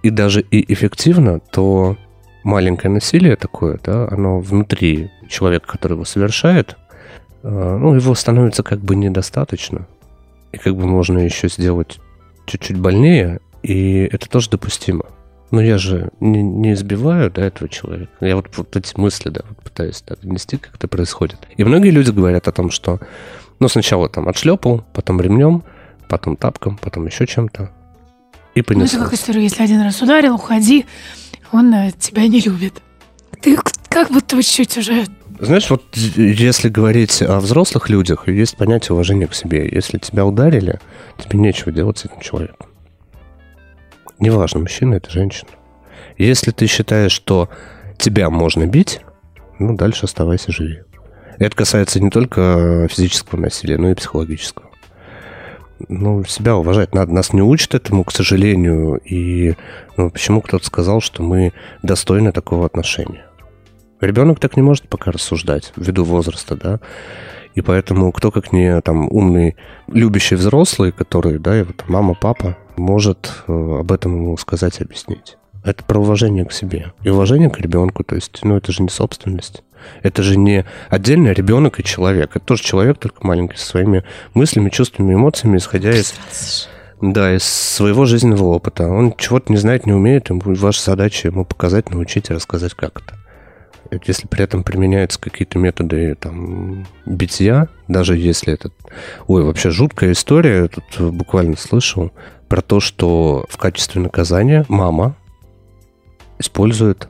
и даже и эффективно, то маленькое насилие такое, да, оно внутри человека, который его совершает, э, ну, его становится как бы недостаточно. И как бы можно еще сделать чуть-чуть больнее, и это тоже допустимо. Но я же не, не избиваю да, этого человека. Я вот, вот эти мысли да, вот пытаюсь так донести, как это происходит. И многие люди говорят о том, что ну, сначала там отшлепал, потом ремнем, потом тапком, потом еще чем-то. И понеслось. Ну, это как история, если один раз ударил, уходи, он э, тебя не любит. Ты как будто чуть уже знаешь, вот если говорить о взрослых людях, есть понятие уважения к себе. Если тебя ударили, тебе нечего делать с этим человеком. Неважно, мужчина это женщина. Если ты считаешь, что тебя можно бить, ну, дальше оставайся живи. Это касается не только физического насилия, но и психологического. Ну, себя уважать надо. Нас не учат этому, к сожалению. И ну, почему кто-то сказал, что мы достойны такого отношения? Ребенок так не может пока рассуждать ввиду возраста, да. И поэтому кто как не там умный, любящий взрослый, который, да, и вот мама, папа, может э, об этом ему сказать и объяснить. Это про уважение к себе и уважение к ребенку. То есть, ну, это же не собственность. Это же не отдельно ребенок и человек. Это тоже человек, только маленький, со своими мыслями, чувствами, эмоциями, исходя из... Да, из своего жизненного опыта. Он чего-то не знает, не умеет, ему ваша задача ему показать, научить и рассказать, как это. Если при этом применяются какие-то методы там, битья, даже если это... Ой, вообще жуткая история, я тут буквально слышал про то, что в качестве наказания мама использует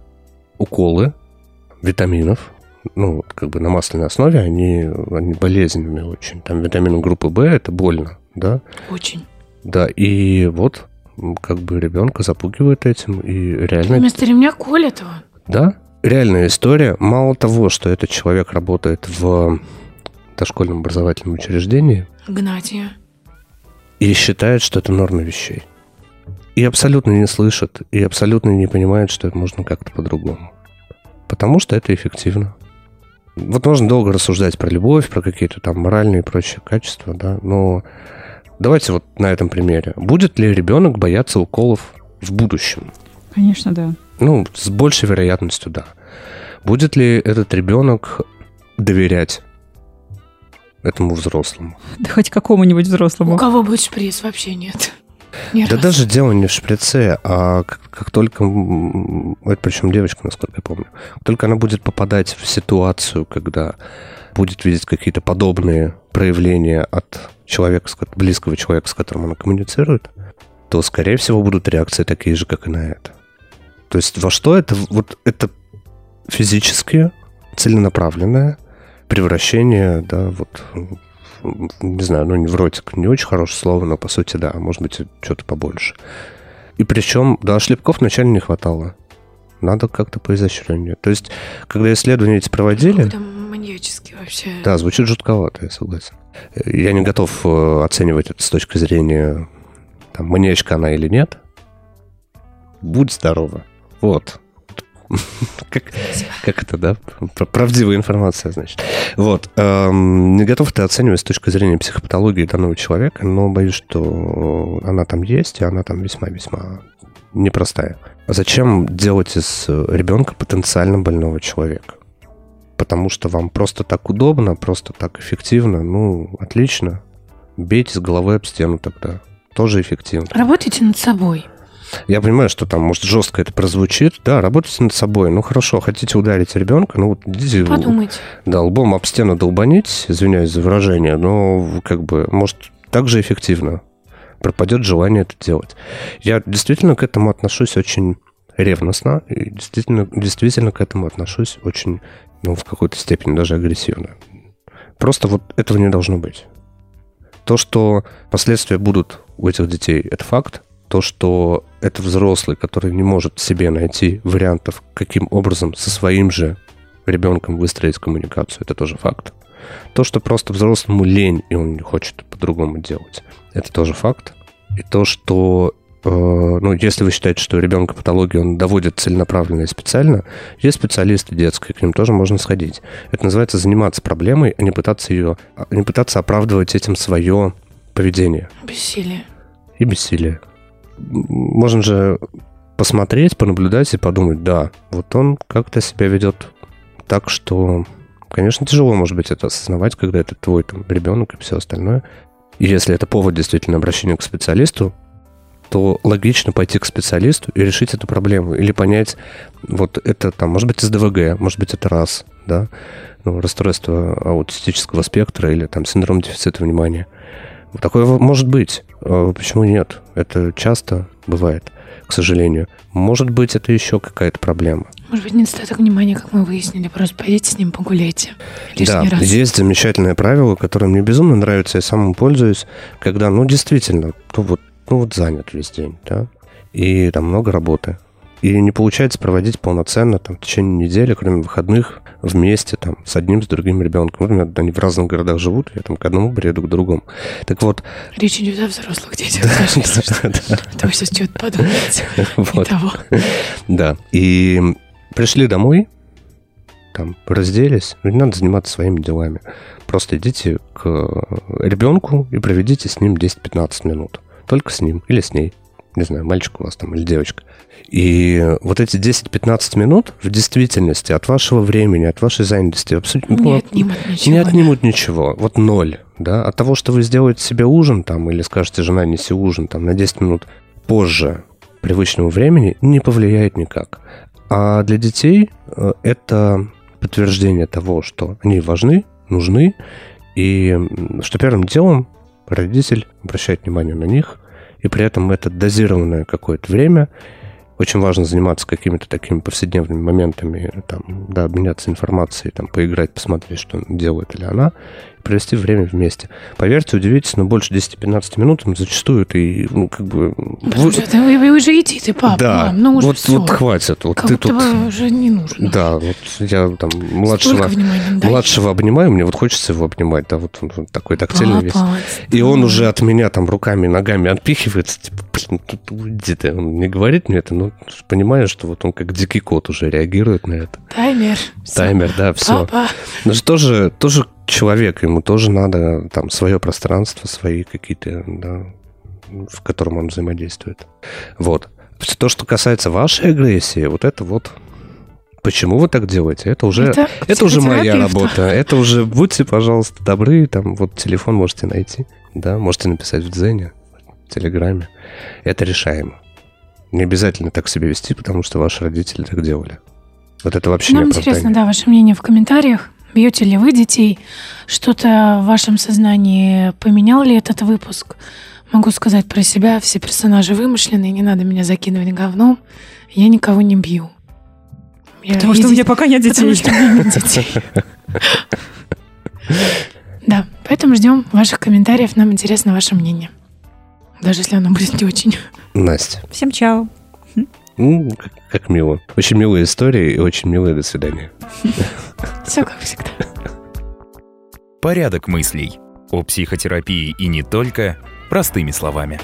уколы витаминов, ну, как бы на масляной основе, они, они болезненными очень. Там витамины группы В, это больно, да? Очень. Да, и вот как бы ребенка запугивают этим, и реально... Вместо ремня колят его. Да, реальная история. Мало того, что этот человек работает в дошкольном образовательном учреждении. Гнатия. И считает, что это норма вещей. И абсолютно не слышит, и абсолютно не понимает, что это можно как-то по-другому. Потому что это эффективно. Вот можно долго рассуждать про любовь, про какие-то там моральные и прочие качества, да, но давайте вот на этом примере. Будет ли ребенок бояться уколов в будущем? Конечно, да. Ну, с большей вероятностью, да. Будет ли этот ребенок доверять этому взрослому? Да хоть какому-нибудь взрослому. У кого будет шприц, вообще нет. <laughs> Ни Да разу. даже дело не в шприце, а как, как только, это причем девочка, насколько я помню, как только она будет попадать в ситуацию, когда будет видеть какие-то подобные проявления от человека, близкого человека, с которым она коммуницирует, то, скорее всего, будут реакции такие же, как и на это. То есть во что это? Вот это физически целенаправленное превращение, да, вот в- не знаю, ну, невротик, не очень хорошее слово, но по сути, да, может быть, что-то побольше. И причем, да, шлепков вначале не хватало. Надо как-то поизощреннее. То есть, когда исследования эти проводили... Какой-то маньяческий вообще. Да, звучит жутковато, я согласен. Я не готов э, оценивать это с точки зрения, там, маньячка она или нет. Будь здорова. Вот. Как, как это, да? Пр- Правдивая информация, значит. Вот. эм, не готов это оценивать с точки зрения психопатологии данного человека, но боюсь, что она там есть, и она там весьма-весьма непростая. А зачем делать из ребенка потенциально больного человека? Потому что вам просто так удобно, просто так эффективно. Ну, отлично. Бейте с головы об стену тогда. Тоже эффективно. Работайте над собой. Я понимаю, что там, может, жестко это прозвучит. Да, работайте над собой. Ну, хорошо, хотите ударить ребенка, ну, вот идите, Подумайте. да, лбом об стену долбанить, извиняюсь за выражение, но, как бы, может, так же эффективно пропадет желание это делать. Я действительно к этому отношусь очень ревностно, и действительно, действительно к этому отношусь очень, ну, в какой-то степени даже агрессивно. Просто вот этого не должно быть. То, что последствия будут у этих детей, это факт. То, что это взрослый, который не может себе найти вариантов, каким образом со своим же ребенком выстроить коммуникацию, это тоже факт. То, что просто взрослому лень, и он не хочет по-другому делать, это тоже факт. И то, что э, ну, если вы считаете, что ребенка патология, он доводит целенаправленно и специально, есть специалисты детские, к ним тоже можно сходить. Это называется заниматься проблемой, а не пытаться ее, а не пытаться оправдывать этим свое поведение Бессилие. и бессилие. Можно же посмотреть, понаблюдать и подумать, да, вот он как-то себя ведет так, что, конечно, тяжело, может быть, это осознавать, когда это твой там ребенок и все остальное. И если это повод действительно обращения к специалисту, то логично пойти к специалисту и решить эту проблему. Или понять, вот это там, может быть, СДВГ, может быть, это раз, да, ну, расстройство аутистического спектра или там синдром дефицита внимания. Такое может быть. А Почему нет? Это часто бывает, к сожалению. Может быть, это еще какая-то проблема. Может быть, недостаток внимания, как мы выяснили. Просто пойдите с ним погуляйте. Лишний да, раз. есть замечательное правило, которое мне безумно нравится, я сам им пользуюсь, когда, ну, действительно, ну вот, ну вот занят весь день, да, и там много работы. И не получается проводить полноценно там, в течение недели, кроме выходных, вместе там, с одним, с другим ребенком. Например, они в разных городах живут, я там к одному приеду, к другому. Так вот... Речь идет о взрослых детях. Вы сейчас что-то подумаете. Да. И пришли домой, там, разделись, не надо заниматься своими делами. Просто идите к ребенку и проведите с ним 10-15 минут. Только с ним или с ней. Не знаю, мальчик у вас там или девочка. И вот эти 10-15 минут в действительности от вашего времени, от вашей занятости абсолютно не отнимут ничего. Не отнимут ничего. Вот ноль. Да? От того, что вы сделаете себе ужин там, или скажете, жена, неси ужин там, на 10 минут позже привычного времени, не повлияет никак. А для детей э, это подтверждение того, что они важны, нужны, и что первым делом родитель обращает внимание на них, и при этом это дозированное какое-то время. Очень важно заниматься какими-то такими повседневными моментами, там, да, обменяться информацией, там, поиграть, посмотреть, что делает или она, провести время вместе. Поверьте, удивитесь, но больше 10-15 минут зачастую ты, ну, как бы... Вы, вы, вы уже идите, папа, да, мам, ну уже вот, все. вот хватит. Вот как ты тут... уже не нужно. Да, вот я там младшего, младшего обнимаю, мне вот хочется его обнимать, да, вот он, такой тактильный весь. И он уже от меня там руками, ногами отпихивается, типа, блин, тут уйди ты. Он не говорит мне это, но понимаю, что вот он как дикий кот уже реагирует на это. Таймер. Таймер, да, все. Папа. Же тоже, тоже человек, ему тоже надо там свое пространство, свои какие-то, да, в котором он взаимодействует. Вот. То, что касается вашей агрессии, вот это вот Почему вы так делаете? Это уже, это, это уже моя работа. Это уже будьте, пожалуйста, добры. Там вот телефон можете найти. Да, можете написать в Дзене, в Телеграме. Это решаемо. Не обязательно так себя вести, потому что ваши родители так делали. Вот это вообще Нам не интересно, да, ваше мнение в комментариях. Бьете ли вы детей? Что-то в вашем сознании поменял ли этот выпуск? Могу сказать про себя, все персонажи вымышленные, не надо меня закидывать говном. Я никого не бью. Я Потому что у меня пока нет детей. Потому что у меня нет детей. Да, поэтому ждем ваших комментариев. Нам интересно ваше мнение. Даже если оно будет не очень. Настя. Всем чао. Ну, как, как мило. Очень милая история и очень милое до свидания. Все как всегда. Порядок мыслей. О психотерапии и не только простыми словами.